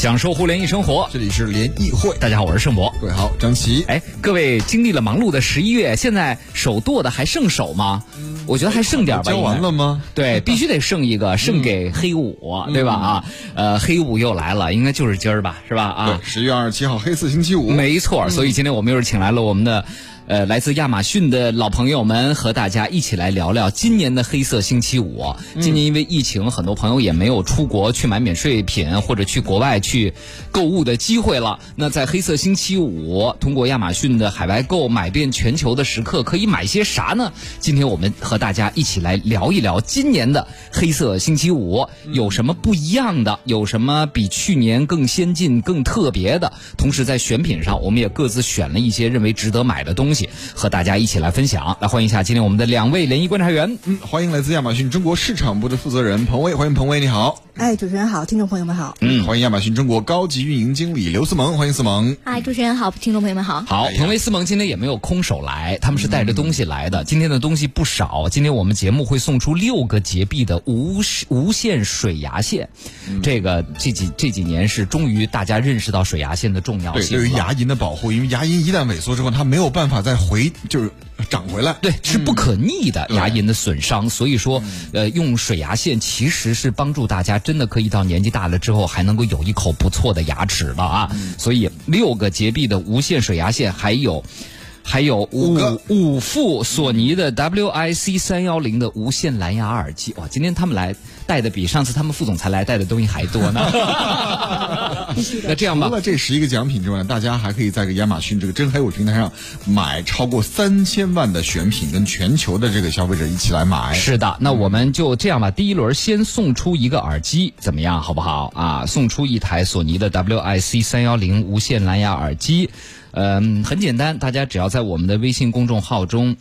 享受互联易生活。这里是联谊会，大家好，我是盛博。各位好，张琪。哎，各位经历了忙碌的十一月，现在手剁的还剩手吗？我觉得还剩点吧。交完了吗？对，必须得剩一个，剩给黑五，对吧？啊，呃，黑五又来了，应该就是今儿吧，是吧？啊，对，十月二十七号黑色星期五，没错。所以今天我们又是请来了我们的。呃，来自亚马逊的老朋友们和大家一起来聊聊今年的黑色星期五。今年因为疫情，很多朋友也没有出国去买免税品或者去国外去购物的机会了。那在黑色星期五，通过亚马逊的海外购买遍全球的时刻，可以买些啥呢？今天我们和大家一起来聊一聊今年的黑色星期五有什么不一样的，有什么比去年更先进、更特别的。同时在选品上，我们也各自选了一些认为值得买的东西。和大家一起来分享，来欢迎一下今天我们的两位联谊观察员。嗯，欢迎来自亚马逊中国市场部的负责人彭威，欢迎彭威，你好。哎，主持人好，听众朋友们好。嗯，欢迎亚马逊中国高级运营经理刘思萌，欢迎思萌。嗨，主持人好，听众朋友们好。好，彭威、思萌今天也没有空手来，他们是带着东西来的。今天的东西不少，今天我们节目会送出六个洁碧的无无线水牙线。这个这几这几年是终于大家认识到水牙线的重要性。对，对于牙龈的保护，因为牙龈一旦萎缩之后，它没有办法再回，就是长回来。对，是不可逆的牙龈的损伤。所以说，呃，用水牙线其实是帮助大家真的可以到年纪大了之后还能够有一口不错的牙齿的啊。所以六个洁碧的无线水牙线，还有还有五五副索尼的 WIC 三幺零的无线蓝牙耳机。哇，今天他们来带的比上次他们副总裁来带的东西还多呢。那这样吧，除了这十一个奖品之外，大家还可以在个亚马逊这个真黑五平台上买超过三千万的选品，跟全球的这个消费者一起来买。是的，那我们就这样吧，第一轮先送出一个耳机，怎么样，好不好啊？送出一台索尼的 WIC 三幺零无线蓝牙耳机，嗯，很简单，大家只要在我们的微信公众号中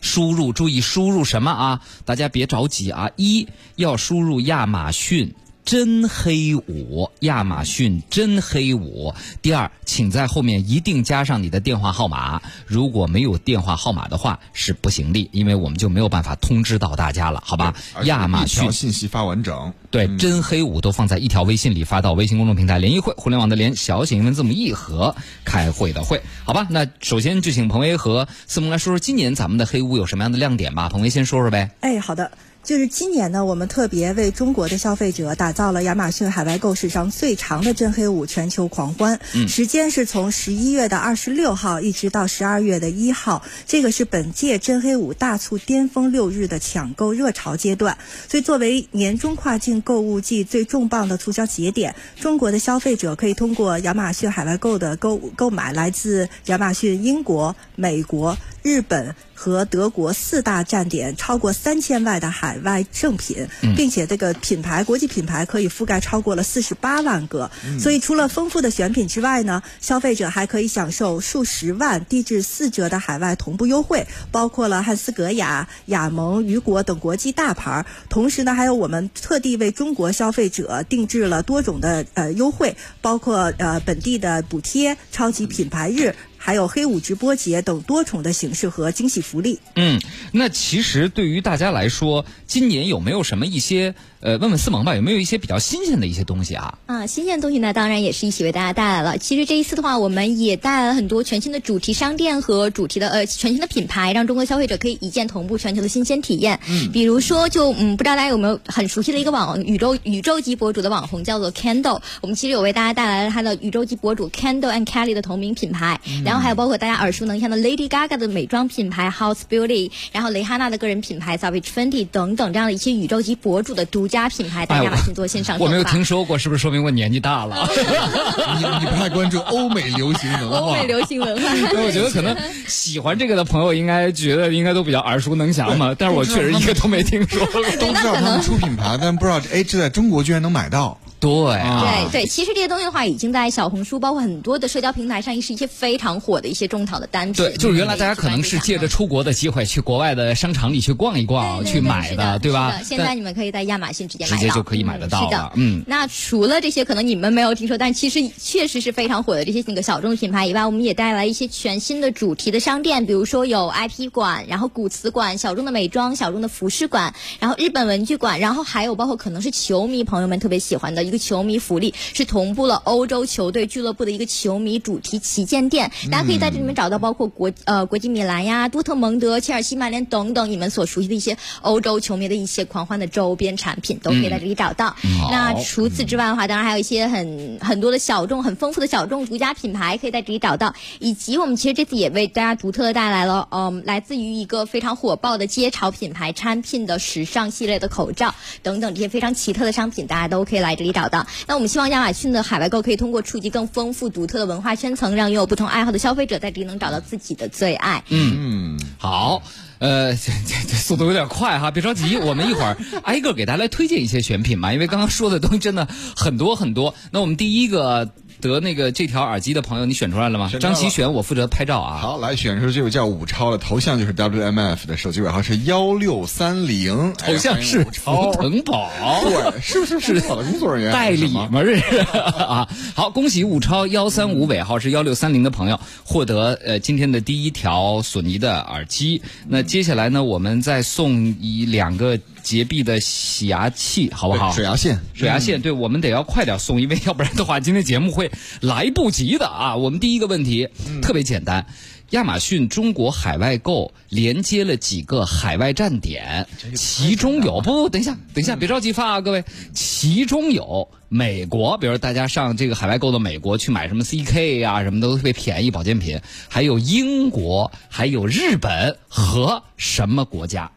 输入，注意输入什么啊？大家别着急啊，一要输入亚马逊。真黑五，亚马逊真黑五。第二，请在后面一定加上你的电话号码。如果没有电话号码的话，是不行的，因为我们就没有办法通知到大家了，好吧？亚马逊信息发完整，对，真黑五都放在一条微信里发到微信公众平台“联谊会”，互联网的联，小写英文字母一和开会的会，好吧？那首先就请彭威和思萌来说说今年咱们的黑五有什么样的亮点吧。彭威先说说呗。哎，好的。就是今年呢，我们特别为中国的消费者打造了亚马逊海外购史上最长的真黑五全球狂欢，时间是从十一月的二十六号一直到十二月的一号，这个是本届真黑五大促巅峰六日的抢购热潮阶段。所以，作为年终跨境购物季最重磅的促销节点，中国的消费者可以通过亚马逊海外购的购购买来自亚马逊英国、美国。日本和德国四大站点超过三千万的海外正品，并且这个品牌国际品牌可以覆盖超过了四十八万个。所以除了丰富的选品之外呢，消费者还可以享受数十万低至四折的海外同步优惠，包括了汉斯格雅、雅萌、雨果等国际大牌。同时呢，还有我们特地为中国消费者定制了多种的呃优惠，包括呃本地的补贴、超级品牌日。还有黑五直播节等多重的形式和惊喜福利。嗯，那其实对于大家来说，今年有没有什么一些？呃，问问思萌吧，有没有一些比较新鲜的一些东西啊？啊，新鲜的东西呢，当然也是一起为大家带来了。其实这一次的话，我们也带来了很多全新的主题商店和主题的呃全新的品牌，让中国消费者可以一键同步全球的新鲜体验。嗯，比如说，就嗯，不知道大家有没有很熟悉的一个网宇宙宇宙级博主的网红叫做 Candle，我们其实有为大家带来了他的宇宙级博主 Candle and Kelly 的同名品牌，然后还有包括大家耳熟能详的 Lady Gaga 的美妆品牌 House Beauty，然后蕾哈娜的个人品牌 Savage Fenty 等等这样的一些宇宙级博主的独家品牌，大家。做线上，我没有听说过，是不是说明我年纪大了？你你不太关注欧美流行文化？欧美流行文化，那我觉得可能喜欢这个的朋友应该觉得应该都比较耳熟能详嘛。但是我确实一个都没听说过，都知道他们出品牌，但不知道哎，这在中国居然能买到。对，对对，其实这些东西的话，已经在小红书，包括很多的社交平台上，是一些非常火的一些种草的单品。对，就是原来大家可能是借着出国的机会，去国外的商场里去逛一逛，去买的，对吧？现在你们可以在亚马逊直接买到，直接就可以买得到是的，嗯。那除了这些，可能你们没有听说，但其实确实是非常火的这些那个小众品牌以外，我们也带来一些全新的主题的商店，比如说有 IP 馆，然后古瓷馆，小众的美妆，小众的服饰馆，然后日本文具馆，然后还有包括可能是球迷朋友们特别喜欢的一个球迷福利，是同步了欧洲球队俱乐部的一个球迷主题旗舰店，大家可以在这里面找到包括国呃国际米兰呀、多特蒙德、切尔西、曼联等等你们所熟悉的一些欧洲球迷的一些狂欢的周边产品，都可以在这里找到。那除此之外的话，当然还有一些很很多的小众、很丰富的小众独家品牌，可以在这里找到。以及我们其实这次也为大家独特的带来了，嗯，来自于一个非常火爆的街潮品牌产品的时尚系列的口罩等等这些非常奇特的商品，大家都可以来这里找到。那我们希望亚马逊的海外购可以通过触及更丰富、独特的文化圈层，让拥有不同爱好的消费者在这里能找到自己的最爱。嗯，好。呃，这这这速度有点快哈，别着急，我们一会儿挨个给大家来推荐一些选品嘛，因为刚刚说的东西真的很多很多。那我们第一个。得那个这条耳机的朋友，你选出来了吗？张琪选，我负责拍照啊。好，来选出这位叫武超的头像，就是 WMF 的手机尾号是幺六三零，头像是超腾宝，对，是不是是好的工作人员代理吗？这是啊。好，恭喜武超幺三五尾号是幺六三零的朋友获得呃今天的第一条索尼的耳机。那接下来呢，我们再送一两个。洁碧的洗牙器，好不好？水牙线，水牙线，对我们得要快点送，因为要不然的话，今天节目会来不及的啊！我们第一个问题特别简单，亚马逊中国海外购连接了几个海外站点，其中有不？等一下，等一下，别着急发啊，各位，其中有美国，比如大家上这个海外购的美国去买什么 CK 啊，什么都特别便宜保健品，还有英国，还有日本和什么国家？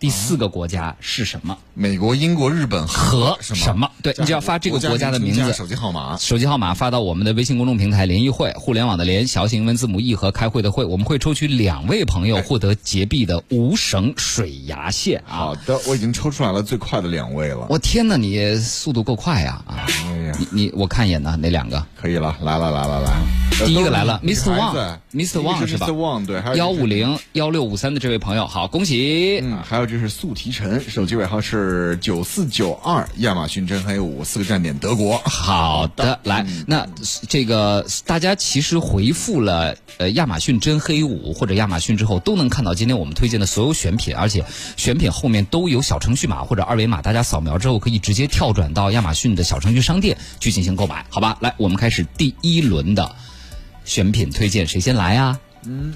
第四个国家是什么？美国、英国、日本和什么？对你只要发这个国家的名字、手机号码、手机号码发到我们的微信公众平台“联谊会”，互联网的联，小写英文字母 E 和开会的会，我们会抽取两位朋友获得洁碧的无绳水牙线。好的，我已经抽出来了最快的两位了。我天哪，你速度够快呀！啊，你你我看一眼呢，哪两个？可以了，来了来了来。第一个来了，Mr. Wang，Mr. Wang 是吧？对，幺五零幺六五三的这位朋友，好，恭喜。嗯，还有就是素提晨，手机尾号是九四九二，亚马逊真黑五，四个站点，德国。好的，来，那这个大家其实回复了呃亚马逊真黑五或者亚马逊之后，都能看到今天我们推荐的所有选品，而且选品后面都有小程序码或者二维码，大家扫描之后可以直接跳转到亚马逊的小程序商店去进行购买，好吧？来，我们开始第一轮的。选品推荐，谁先来啊？嗯。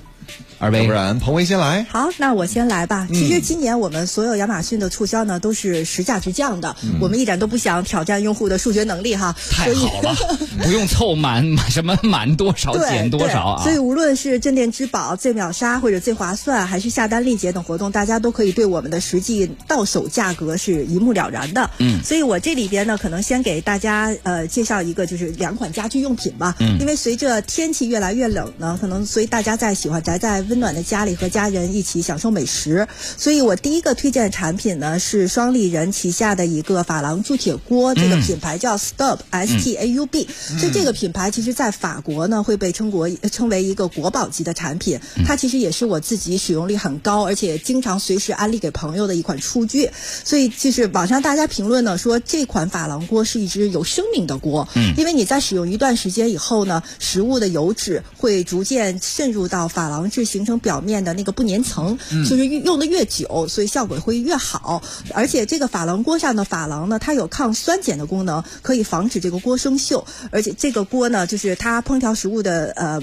二位，不然彭威先来。好，那我先来吧。其实今年我们所有亚马逊的促销呢，都是实价直降的。我们一点都不想挑战用户的数学能力哈。太好了，不用凑满 什么满多少减多少啊。所以无论是镇店之宝、最秒杀或者最划算，还是下单立减等活动，大家都可以对我们的实际到手价格是一目了然的。嗯。所以我这里边呢，可能先给大家呃介绍一个，就是两款家居用品吧。嗯。因为随着天气越来越冷呢，可能所以大家在喜欢宅在。温暖的家里和家人一起享受美食，所以我第一个推荐的产品呢是双立人旗下的一个珐琅铸铁锅，这个品牌叫 Staub S T A U B。所以这个品牌其实在法国呢会被称国称为一个国宝级的产品，它其实也是我自己使用率很高，而且经常随时安利给朋友的一款厨具。所以就是网上大家评论呢说这款珐琅锅是一只有生命的锅，嗯，因为你在使用一段时间以后呢，食物的油脂会逐渐渗入到珐琅质形。形成表面的那个不粘层，就是用的越久，所以效果会越好。而且这个珐琅锅上的珐琅呢，它有抗酸碱的功能，可以防止这个锅生锈。而且这个锅呢，就是它烹调食物的呃。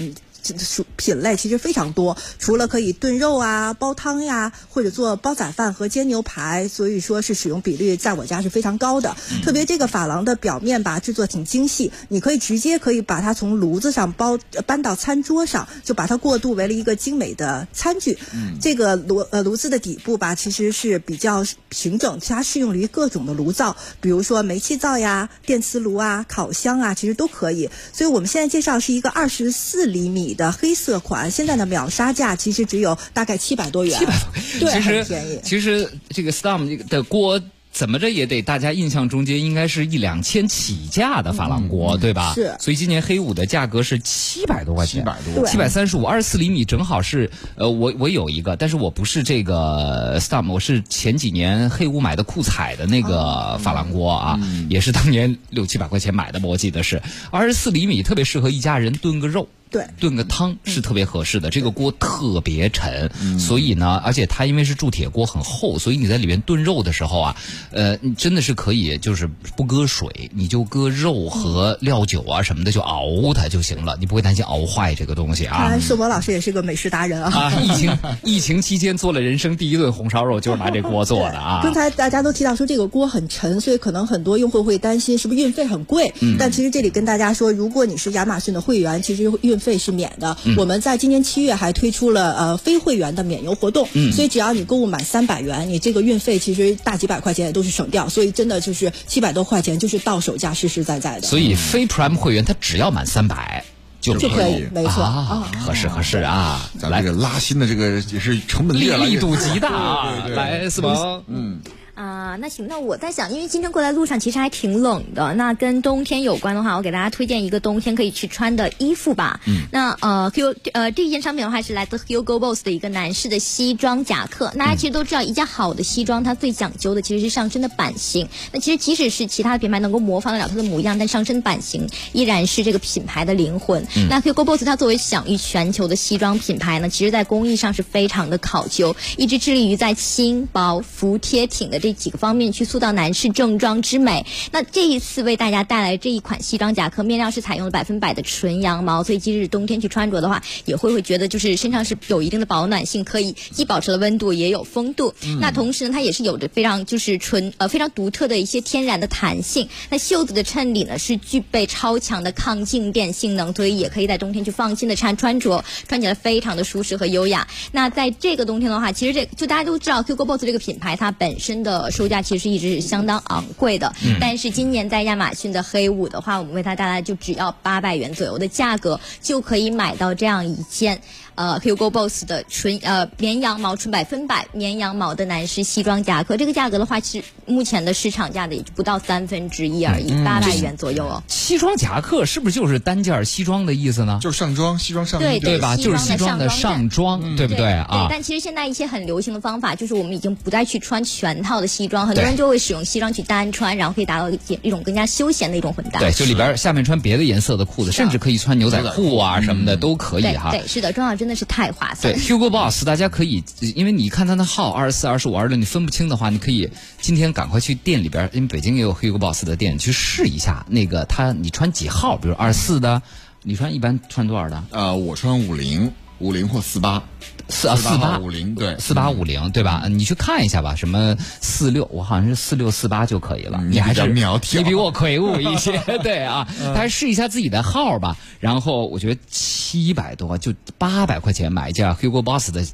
属品类其实非常多，除了可以炖肉啊、煲汤呀，或者做煲仔饭和煎牛排，所以说是使用比率在我家是非常高的。特别这个珐琅的表面吧，制作挺精细，你可以直接可以把它从炉子上包搬到餐桌上，就把它过渡为了一个精美的餐具。这个炉呃炉子的底部吧，其实是比较平整，它适用于各种的炉灶，比如说煤气灶呀、电磁炉啊、烤箱啊，其实都可以。所以我们现在介绍是一个二十四厘米。的黑色款，现在的秒杀价其实只有大概七百多元，七百多，对，很便宜。其实这个 Storm 的锅。怎么着也得大家印象中间应该是一两千起价的珐琅锅，对吧？是。所以今年黑五的价格是七百多块钱，七百多，七百三十五，二十四厘米正好是。呃，我我有一个，但是我不是这个 Storm，我是前几年黑五买的酷彩的那个珐琅锅啊，也是当年六七百块钱买的吧，我记得是二十四厘米，特别适合一家人炖个肉。对炖个汤是特别合适的。这个锅特别沉，所以呢，而且它因为是铸铁锅很厚，所以你在里面炖肉的时候啊，呃，你真的是可以就是不搁水，你就搁肉和料酒啊什么的就熬它就行了，你不会担心熬坏这个东西啊看来。寿博老师也是个美食达人啊。啊，疫情 疫情期间做了人生第一顿红烧肉，就是拿这锅做的啊。刚才大家都提到说这个锅很沉，所以可能很多用户会担心是不是运费很贵。嗯但其实这里跟大家说，如果你是亚马逊的会员，其实运费是免的。嗯。我们在今年七月还推出了呃非会员的免邮活动，嗯。所以只要你购物满三百元，你这个运费其实大几百块钱也都是省掉，所以真的就是七百多块钱就是到手价实实在在的。所以非 Prime 会员他只要满三百就就可以以，没错。啊，合适合适啊，来咱这个拉新的这个也是成本力力度极大啊！对对对。来，思萌，嗯，啊，那行，那我在想，因为今天过来路上其实还挺冷的，那跟冬天有关的话，我给大家推荐一个冬天可以去穿的衣服吧。嗯，那呃，Q 呃这一件商品的话是来自 Hugo Boss 的一个男士的西装夹克。大家其实都知道，一件好的西装它最讲究的其实是上身的版型。那其实即使是其他的品牌能够模仿得了它的模样，但上身版型依然是这个品牌的灵魂。那 Hugo Boss 它作为享誉全球的西装品牌呢，其实在工艺上是非常的考究，一直致力于在轻薄、服帖、挺的这几个方面去塑造男士正装之美。那这一次为大家带来这一款西装夹克，面料是采用了百分百的纯羊毛，所以即使冬天去穿着的话，也会会觉得就是身上是有一定的保暖性，可以既保持了温度，也有风度。那同时呢，它也是有着非常就是纯呃非常独特的一些天然的弹性。那袖子的衬里呢是具备超强的抗静电性能，所以也可以在冬天去放心的穿穿着，穿起来非常的舒适和优雅。那在这个冬天的话，其实这就大家都知道 Hugo Boss 这个品牌，它本身的售价其实一直是相当昂贵的。但是今年在亚马逊的黑五的话，我们为它带来就只要八百元左右的价格，就可以买到这样一件呃 Hugo Boss 的纯呃绵羊毛纯百分百绵羊毛的男士西装夹克。这个价格的话，其实目前的市场价的也就不到三分之一而已，八百元左右哦。西装夹克是不是就是单件西装的意思呢？就是上装西装上衣对对吧？就是西装的上上装，对不对啊？但其实现在一些很流行的方法，就是我们已经不再去穿全套的西装，很多人就会使用西装去单穿，然后可以达到一一种更加休闲的一种混搭。对，就里边下面穿别的颜色的裤子，甚至可以穿牛仔裤啊什么的都可以哈。对对，是的，装上真的是太划算对。，Hugo Boss，大家可以，因为你看他的号二十四、二十五、二十六，你分不清的话，你可以今天赶快去店里边，因为北京也有 Hugo Boss 的店，去试一下那个他你穿几号，比如二十四的，你穿一般穿多少的？呃，我穿五零、五零或四八，四啊四八五零，对，四八五零对吧？你去看一下吧，什么四六，我好像是四六四八就可以了。嗯你还是你比较苗条你比我魁梧一些，对啊，还是试一下自己的号吧。然后我觉得七百多，就八百块钱买一件 Hugo Boss 的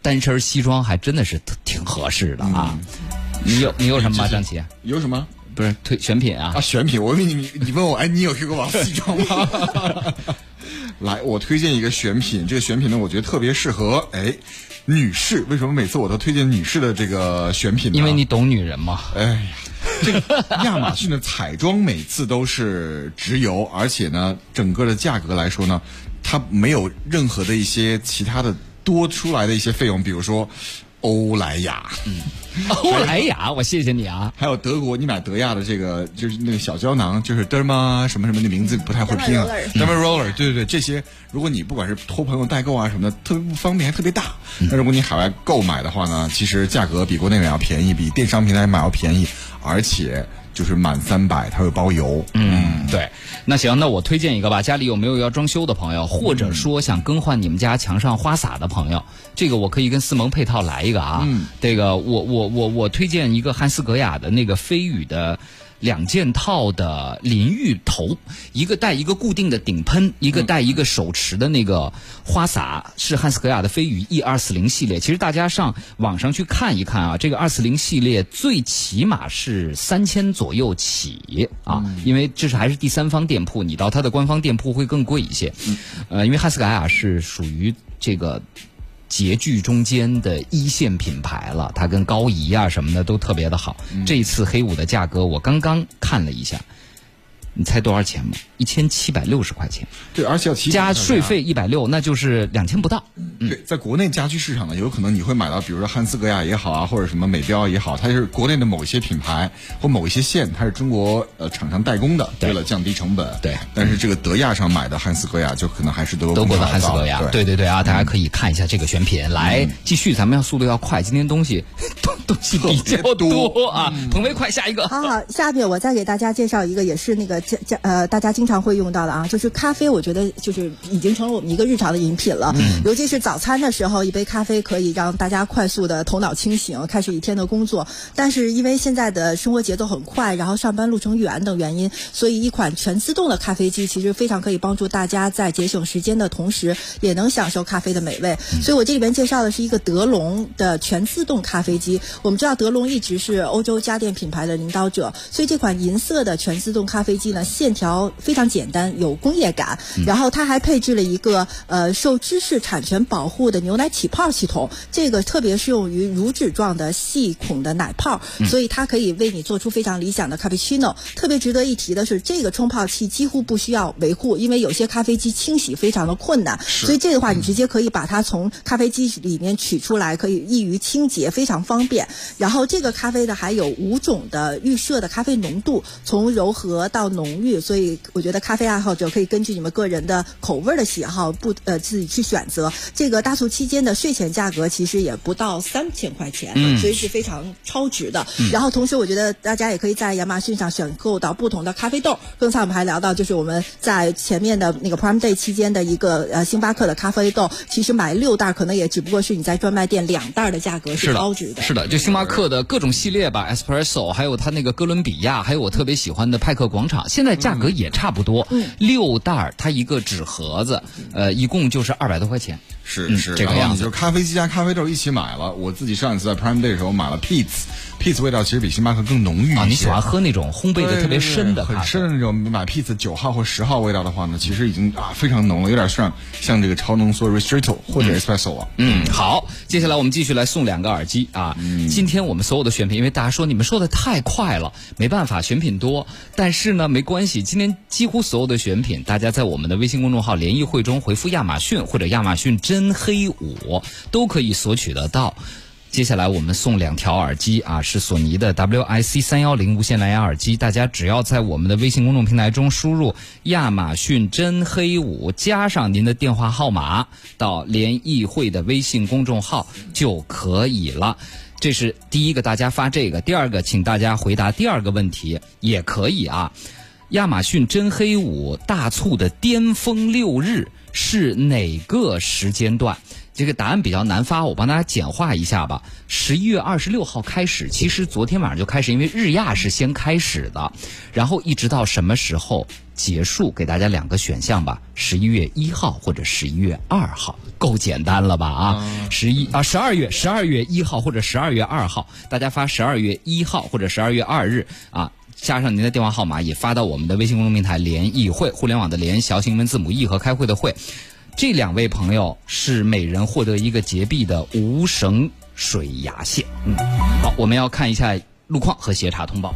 单身西装，还真的是挺合适的啊。你有你有什么吗，张琪？有什么？不是推选品啊啊，？选品，我问你你你问我，哎，你有 Hugo Boss 西装吗？来，我推荐一个选品，这个选品呢，我觉得特别适合哎女士。为什么每次我都推荐女士的这个选品呢？因为你懂女人嘛。哎呀，这个亚马逊的彩妆每次都是直邮，而且呢，整个的价格来说呢，它没有任何的一些其他的多出来的一些费用，比如说欧莱雅，欧莱雅，我谢谢你啊。还有德国，你买德亚的这个就是那个小胶囊，就是 Derma 什么什么的名字不太会拼啊 Derma，Derma Roller，对对对，这些如果你不管是托朋友代购啊什么的，特别不方便，还特别大。那如果你海外购买的话呢，其实价格比国内买要便宜，比电商平台买要便宜，而且就是满三百它会包邮。嗯，对，那行，那我推荐一个吧。家里有没有要装修的朋友，或者说想更换你们家墙上花洒的朋友，这个我可以跟思萌配套来一个啊。嗯，这个我我我我推荐一个汉斯格雅的那个飞羽的。两件套的淋浴头，一个带一个固定的顶喷，一个带一个手持的那个花洒，是汉斯格雅的飞羽 E 二四零系列。其实大家上网上去看一看啊，这个二四零系列最起码是三千左右起啊，因为这是还是第三方店铺，你到它的官方店铺会更贵一些。呃，因为汉斯格雅是属于这个。洁具中间的一线品牌了，它跟高仪啊什么的都特别的好。这一次黑五的价格我刚刚看了一下，你猜多少钱吗？一千七百六十块钱，对，而且要提加税费一百六，那就是两千不到。嗯对，在国内家居市场呢，有可能你会买到，比如说汉斯格雅也好啊，或者什么美标也好，它是国内的某一些品牌或某一些线，它是中国呃厂商代工的，对为了降低成本。对但是这个德亚上买的汉斯格雅就可能还是德国德国的汉斯格雅，对对对对啊，大家可以看一下这个选品。来，继续，咱们要速度要快，今天东西东东西比较多多啊。彭飞，快下一个。好好，下面我再给大家介绍一个，也是那个家家呃，大家经常会用到的啊，就是咖啡。我觉得就是已经成了我们一个日常的饮品了，尤其是早餐的时候，一杯咖啡可以让大家快速的头脑清醒，开始一天的工作。但是因为现在的生活节奏很快，然后上班路程远等原因，所以一款全自动的咖啡机其实非常可以帮助大家在节省时间的同时，也能享受咖啡的美味。所以我这里边介绍的是一个德龙的全自动咖啡机。我们知道德龙一直是欧洲家电品牌的领导者，所以这款银色的全自动咖啡机呢，线条非常简单，有工业感。然后它还配置了一个呃受知识产权保护的牛奶起泡系统，这个特别适用于乳脂状的细孔的奶泡，所以它可以为你做出非常理想的咖啡 c h 特别值得一提的是，这个冲泡器几乎不需要维护，因为有些咖啡机清洗非常的困难，所以这个话你直接可以把它从咖啡机里面取出来，可以易于清洁，非常方便。然后这个咖啡呢还有五种的预设的咖啡浓度，从柔和到浓郁，所以我觉得咖啡爱好者可以根据你们个人的口味的喜好不呃自己去选择。这个大促期间的税前价格其实也不到三千块钱，所以是非常超值的。然后同时我觉得大家也可以在亚马逊上选购到不同的咖啡豆。刚才我们还聊到，就是我们在前面的那个 Prime Day 期间的一个呃星巴克的咖啡豆，其实买六袋可能也只不过是你在专卖店两袋的价格是超值的。是的，就星巴克的各种系列吧，Espresso，还有它那个哥伦比亚，还有我特别喜欢的派克广场，现在价格也差不多，六袋儿它一个纸盒子，呃，一共就是二百多块钱。嗯是是，这个样子你就咖啡机加咖啡豆一起买了。我自己上一次在 Prime Day 的时候买了 Peet's，Peet's 味道其实比星巴克更浓郁。啊，你喜欢喝那种烘焙的特别深的？很深的那种，买 Peet's 九号或十号味道的话呢，其实已经啊非常浓了，有点像像这个超浓缩 Ristretto 或者 Espresso 了。嗯，好，接下来我们继续来送两个耳机啊。今天我们所有的选品，因为大家说你们说的太快了，没办法，选品多。但是呢，没关系，今天几乎所有的选品，大家在我们的微信公众号“联谊会”中回复“亚马逊”或者“亚马逊真黑五”，都可以索取得到。接下来我们送两条耳机啊，是索尼的 WIC 三幺零无线蓝牙耳机。大家只要在我们的微信公众平台中输入“亚马逊真黑五”，加上您的电话号码到联谊会的微信公众号就可以了。这是第一个，大家发这个；第二个，请大家回答第二个问题也可以啊。亚马逊真黑五大促的巅峰六日是哪个时间段？这个答案比较难发，我帮大家简化一下吧。十一月二十六号开始，其实昨天晚上就开始，因为日亚是先开始的，然后一直到什么时候结束？给大家两个选项吧：十一月一号或者十一月二号，够简单了吧？啊，十一啊，十二月十二月一号或者十二月二号，大家发十二月一号或者十二月二日啊。加上您的电话号码，也发到我们的微信公众平台“联谊会”，互联网的联，小型文字母 e 和开会的会。这两位朋友是每人获得一个洁碧的无绳水牙线。嗯，好，我们要看一下路况和协查通报。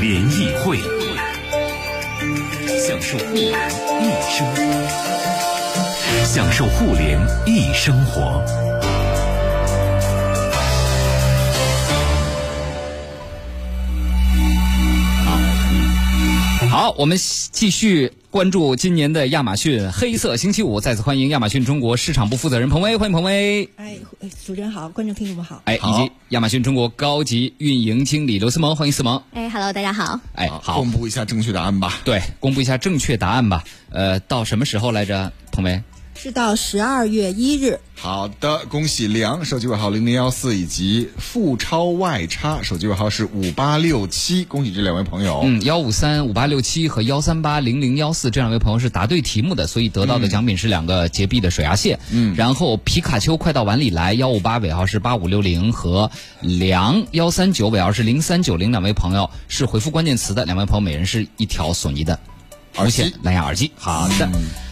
联谊会，享受互联一生，享受互联一生活。好，我们继续关注今年的亚马逊黑色星期五。再次欢迎亚马逊中国市场部负责人彭威，欢迎彭威。哎，主持人好，观众听众们好。哎，以及亚马逊中国高级运营经理刘思萌，欢迎思萌。哎，Hello，大家好。哎，好，公布一下正确答案吧。对，公布一下正确答案吧。呃，到什么时候来着，彭威？是到十二月一日。好的，恭喜梁手机尾号零零幺四以及富超外差手机尾号是五八六七，恭喜这两位朋友。嗯，幺五三五八六七和幺三八零零幺四这两位朋友是答对题目的，所以得到的奖品是两个洁碧的水牙线。嗯，然后皮卡丘快到碗里来幺五八尾号是八五六零和梁幺三九尾号是零三九零两位朋友是回复关键词的，两位朋友每人是一条索尼的无线蓝牙耳机。好的，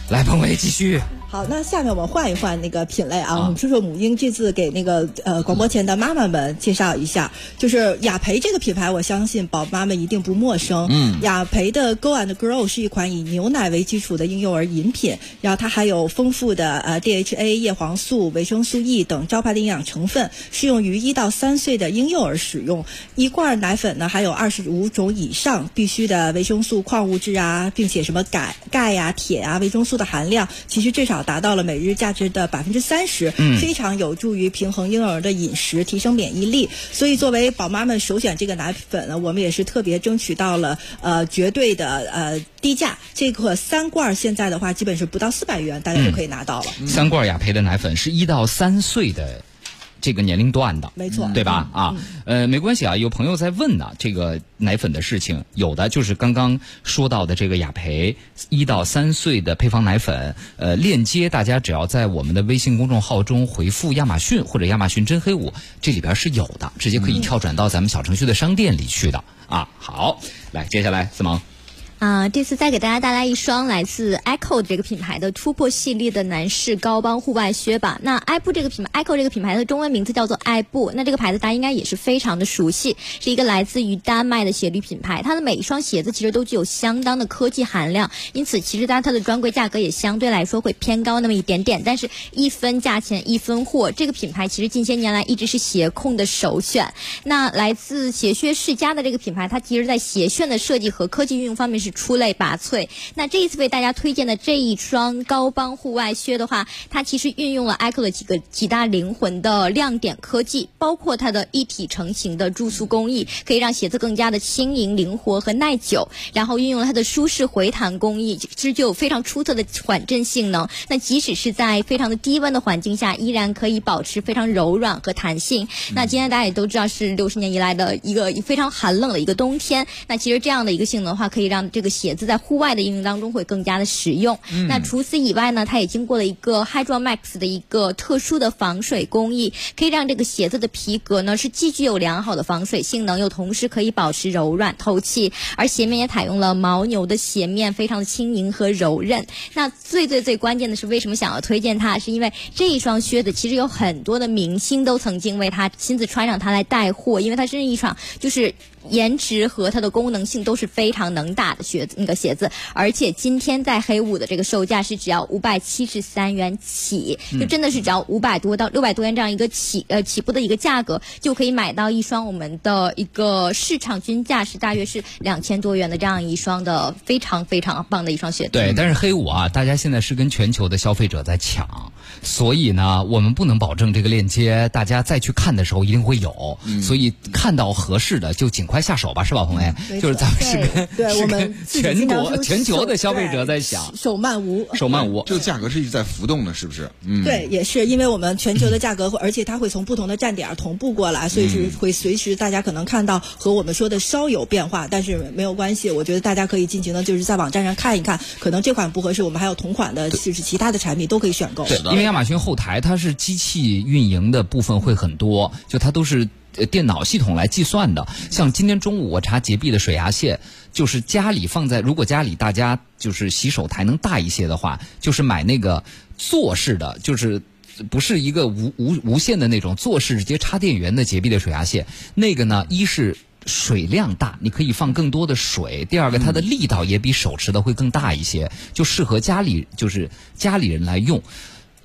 来彭伟继续。好，那下面我们换一换那个品类啊，我们说说母婴。这次给那个呃广播前的妈妈们介绍一下，就是雅培这个品牌，我相信宝妈们一定不陌生。嗯，雅培的 Go and Grow 是一款以牛奶为基础的婴幼儿饮品，然后它还有丰富的呃 DHA、叶黄素、维生素 E 等招牌的营养成分，适用于一到三岁的婴幼儿使用。一罐奶粉呢，含有二十五种以上必需的维生素、矿物质啊，并且什么钙、钙呀、铁啊、维生素的含量，其实至少达到了每日价值的百分之三十，非常有助于平衡婴儿的饮食，提升免疫力。所以作为宝妈们首选这个奶粉呢，我们也是特别争取到了呃绝对的呃低价。这个三罐现在的话，基本是不到四百元，大家就可以拿到了。三罐雅培的奶粉是一到三岁的。这个年龄段的，没错，对吧？啊，呃，没关系啊。有朋友在问呢，这个奶粉的事情，有的就是刚刚说到的这个雅培一到三岁的配方奶粉，呃，链接大家只要在我们的微信公众号中回复亚马逊或者亚马逊真黑五，这里边是有的，直接可以跳转到咱们小程序的商店里去的啊。好，来，接下来思萌。啊，这次再给大家带来一双来自 Echo 这个品牌的突破系列的男士高帮户外靴吧。那艾布这个品牌，Echo 这个品牌的中文名字叫做艾布。那这个牌子大家应该也是非常的熟悉，是一个来自于丹麦的鞋履品牌。它的每一双鞋子其实都具有相当的科技含量，因此其实它它的专柜价格也相对来说会偏高那么一点点。但是一分价钱一分货，这个品牌其实近些年来一直是鞋控的首选。那来自鞋靴世家的这个品牌，它其实在鞋楦的设计和科技运用方面是。出类拔萃。那这一次为大家推荐的这一双高帮户外靴的话，它其实运用了 Echo 的几个几大灵魂的亮点科技，包括它的一体成型的注塑工艺，可以让鞋子更加的轻盈、灵活和耐久。然后运用了它的舒适回弹工艺，其实就有非常出色的缓震性能。那即使是在非常的低温的环境下，依然可以保持非常柔软和弹性。那今天大家也都知道，是六十年以来的一个非常寒冷的一个冬天。那其实这样的一个性能的话，可以让这个鞋子在户外的应用当中会更加的实用。那除此以外呢，它也经过了一个 Hydro Max 的一个特殊的防水工艺，可以让这个鞋子的皮革呢是既具有良好的防水性能，又同时可以保持柔软透气。而鞋面也采用了牦牛的鞋面，非常的轻盈和柔韧。那最最最关键的是，为什么想要推荐它？是因为这一双靴子其实有很多的明星都曾经为它亲自穿上它来带货，因为它是一双就是。颜值和它的功能性都是非常能打的靴子，那个鞋子，而且今天在黑五的这个售价是只要五百七十三元起，就真的是只要五百多到六百多元这样一个起呃起步的一个价格，就可以买到一双我们的一个市场均价是大约是两千多元的这样一双的非常非常棒的一双鞋子。对，但是黑五啊，大家现在是跟全球的消费者在抢，所以呢，我们不能保证这个链接大家再去看的时候一定会有，所以看到合适的就尽快。下手吧，是吧，红梅？就是咱们是跟对 我们全国全球的消费者在想，手慢无，手慢无，这个价格是一直在浮动的，是不是？嗯，对，也是因为我们全球的价格，而且它会从不同的站点同步过来，所以是会随时大家可能看到和我们说的稍有变化，但是没有关系。我觉得大家可以尽情的就是在网站上看一看，可能这款不合适，我们还有同款的，就是其他的产品都可以选购。对，因为亚马逊后台它是机器运营的部分会很多，就它都是。电脑系统来计算的，像今天中午我查洁碧的水牙线，就是家里放在，如果家里大家就是洗手台能大一些的话，就是买那个坐式的，就是不是一个无无无线的那种坐式直接插电源的洁碧的水牙线，那个呢，一是水量大，你可以放更多的水；第二个它的力道也比手持的会更大一些，就适合家里就是家里人来用。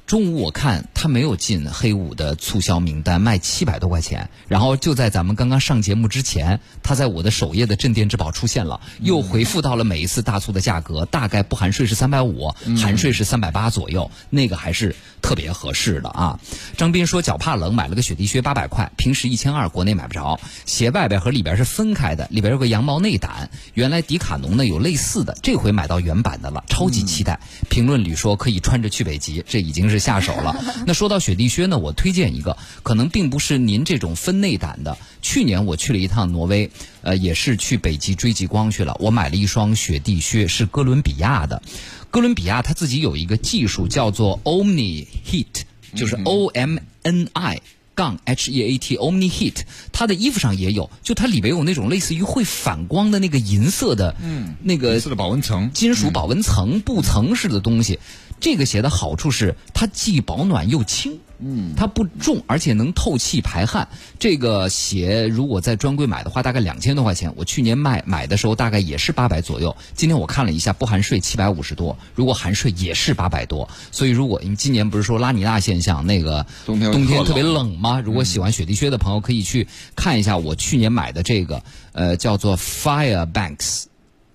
中午我看他没有进黑五的促销名单，卖七百多块钱。然后就在咱们刚刚上节目之前，他在我的首页的镇店之宝出现了，又回复到了每一次大促的价格，大概不含税是三百五，含税是三百八左右，那个还是特别合适的啊。张斌说脚怕冷，买了个雪地靴八百块，平时一千二，国内买不着。鞋外边和里边是分开的，里边有个羊毛内胆。原来迪卡侬呢有类似的，这回买到原版的了，超级期待。评论里说可以穿着去北极，这已经是。下手了。那说到雪地靴呢，我推荐一个，可能并不是您这种分内胆的。去年我去了一趟挪威，呃，也是去北极追极光去了。我买了一双雪地靴，是哥伦比亚的。哥伦比亚它自己有一个技术叫做 Omni Heat，就是 O M N I 杠 H E A T Omni Heat，它的衣服上也有，就它里边有那种类似于会反光的那个银色的，嗯，那个色的保温层，金属保温层、布层似的东西。这个鞋的好处是它既保暖又轻。嗯，它不重，而且能透气排汗。这个鞋如果在专柜买的话，大概两千多块钱。我去年卖买的时候大概也是八百左右。今天我看了一下，不含税七百五十多，如果含税也是八百多。所以如果你今年不是说拉尼娜现象，那个冬天冬天特特别冷吗？如果喜欢雪地靴的朋友可以去看一下我去年买的这个，呃，叫做 Firebanks。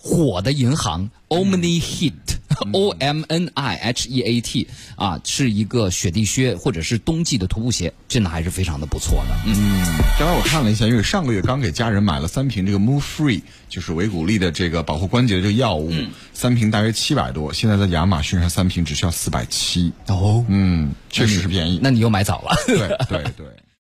火的银行 Omni Heat，O M N I H E A T 啊，是一个雪地靴或者是冬季的徒步鞋，真的还是非常的不错的。嗯，刚才我看了一下，因为上个月刚给家人买了三瓶这个 Move Free，就是维骨力的这个保护关节的这个药物，三瓶大约七百多，现在在亚马逊上三瓶只需要四百七。哦，嗯，确实是便宜。那你又买早了。对对对。